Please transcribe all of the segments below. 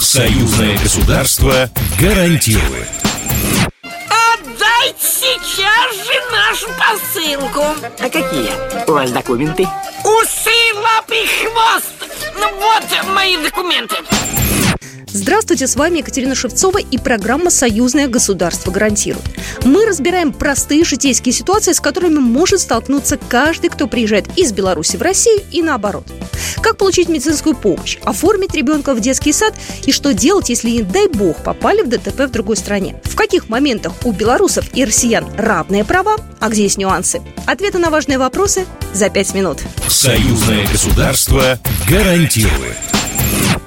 Союзное государство гарантирует. Отдайте сейчас же нашу посылку. А какие у вас документы? Усы, лапы, хвост. Ну вот мои документы. Здравствуйте, с вами Екатерина Шевцова и программа «Союзное государство гарантирует». Мы разбираем простые житейские ситуации, с которыми может столкнуться каждый, кто приезжает из Беларуси в Россию и наоборот. Как получить медицинскую помощь, оформить ребенка в детский сад и что делать, если, не дай бог, попали в ДТП в другой стране. В каких моментах у белорусов и россиян равные права, а где есть нюансы? Ответы на важные вопросы за пять минут. Союзное государство гарантирует.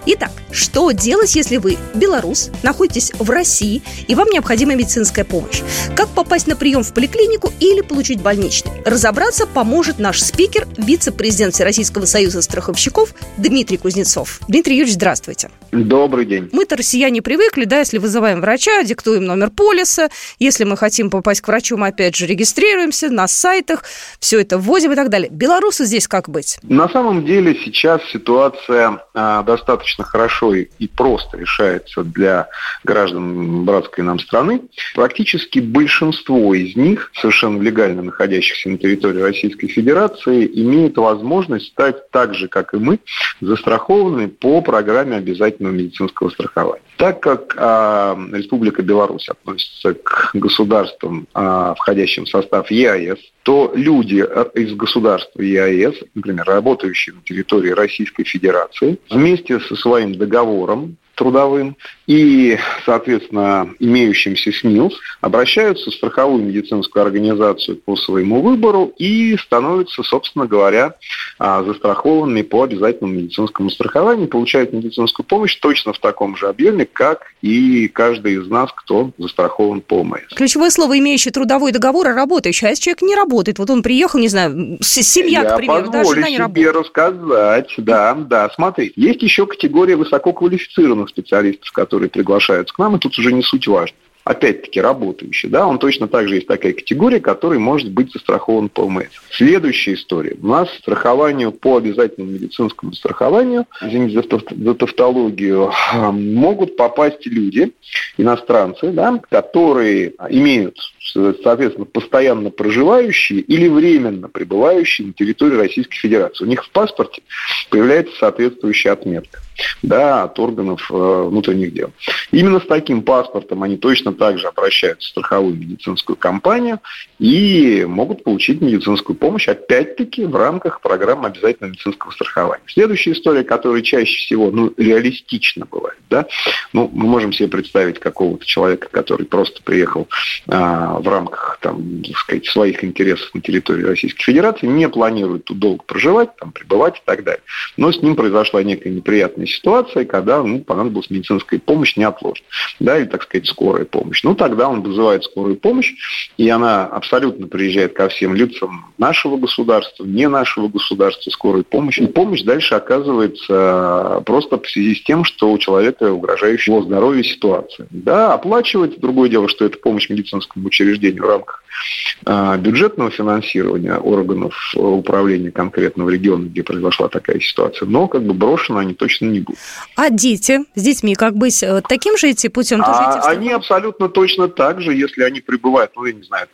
Итак, что делать, если вы белорус, находитесь в России и вам необходима медицинская помощь? Как попасть на прием в поликлинику или получить больничный? Разобраться поможет наш спикер, вице-президент Всероссийского союза страховщиков Дмитрий Кузнецов. Дмитрий Юрьевич, здравствуйте. Добрый день. Мы-то россияне привыкли, да, если вызываем врача, диктуем номер полиса, если мы хотим попасть к врачу, мы опять же регистрируемся на сайтах, все это вводим и так далее. Белорусы здесь как быть? На самом деле сейчас ситуация а, достаточно хорошо и, и просто решается для граждан братской нам страны. Практически большинство из них, совершенно легально находящихся на территории Российской Федерации, имеют возможность стать так же, как и мы, застрахованными по программе обязательного медицинского страхования. Так как а, Республика Беларусь относится к государствам, а, входящим в состав ЕАЭС, то люди из государства ЕАЭС, например, работающие на территории Российской Федерации, вместе со своим договором трудовым и, соответственно, имеющимся СНИЛС обращаются в страховую медицинскую организацию по своему выбору и становятся, собственно говоря, а, застрахованными по обязательному медицинскому страхованию, получают медицинскую помощь точно в таком же объеме, как и каждый из нас, кто застрахован по ОМС. Ключевое слово, имеющий трудовой договор, а работающий. А если человек не работает, вот он приехал, не знаю, семья, Я к примеру, да, жена не себе работает. рассказать, да, да. Смотри, есть еще категория высококвалифицированных специалистов, которые приглашаются к нам, и тут уже не суть важно. Опять-таки работающий, да, он точно так же есть такая категория, который может быть застрахован по ОМС. Следующая история. У нас страхованию по обязательному медицинскому страхованию, извините за тавтологию, могут попасть люди, иностранцы, да, которые имеют соответственно, постоянно проживающие или временно пребывающие на территории Российской Федерации. У них в паспорте появляется соответствующая отметка да, от органов э, внутренних дел. Именно с таким паспортом они точно так же обращаются в страховую медицинскую компанию и могут получить медицинскую помощь, опять-таки, в рамках программы обязательного медицинского страхования. Следующая история, которая чаще всего ну, реалистично бывает, да, ну, мы можем себе представить какого-то человека, который просто приехал а, в рамках, там, сказать, своих интересов на территории Российской Федерации, не планирует тут долго проживать, там, пребывать и так далее. Но с ним произошла некая неприятная ситуация, когда ну, понадобилась медицинская помощь неотложно, да, или, так сказать, скорая помощь. Ну, тогда он вызывает скорую помощь, и она абсолютно приезжает ко всем лицам нашего государства, не нашего государства, скорой помощи. И помощь дальше оказывается просто в связи с тем, что у человека угрожающая его здоровью ситуация. Да, оплачивать, другое дело, что это помощь медицинскому учреждению в рамках бюджетного финансирования органов управления конкретного региона, где произошла такая ситуация, но как бы брошены они точно не будут. А дети с детьми, как быть, э, таким же идти путем? Тоже идти в А страховую? они абсолютно точно так же, если они прибывают, ну, я не знаю,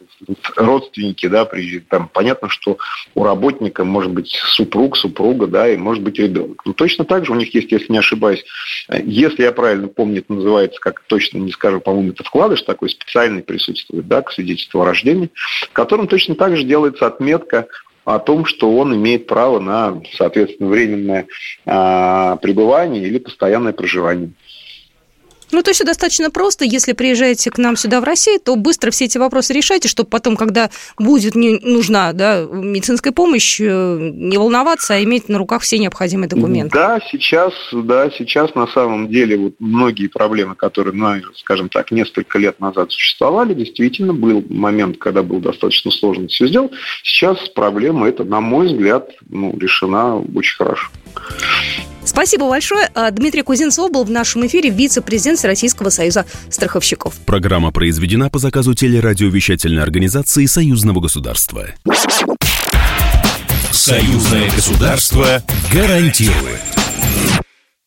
родственники, да, приезжают, там понятно, что у работника может быть супруг, супруга, да, и может быть ребенок. Ну, точно так же у них есть, если не ошибаюсь, э, если я правильно помню, это называется, как точно не скажу, по-моему, это вкладыш такой специальный присутствует, да, к свидетельству о рождении, в котором точно так же делается отметка о том, что он имеет право на, соответственно, временное а, пребывание или постоянное проживание. Ну, то есть все достаточно просто. Если приезжаете к нам сюда в Россию, то быстро все эти вопросы решайте, чтобы потом, когда будет не нужна да, медицинская помощь, э, не волноваться, а иметь на руках все необходимые документы. Да, сейчас, да, сейчас на самом деле вот многие проблемы, которые, ну, скажем так, несколько лет назад существовали, действительно был момент, когда было достаточно сложно все сделать. Сейчас проблема эта, на мой взгляд, ну, решена очень хорошо. Спасибо большое. А, Дмитрий Кузнецов был в нашем эфире вице-президент Российского союза страховщиков. Программа произведена по заказу телерадиовещательной организации Союзного государства. Союзное государство гарантирует.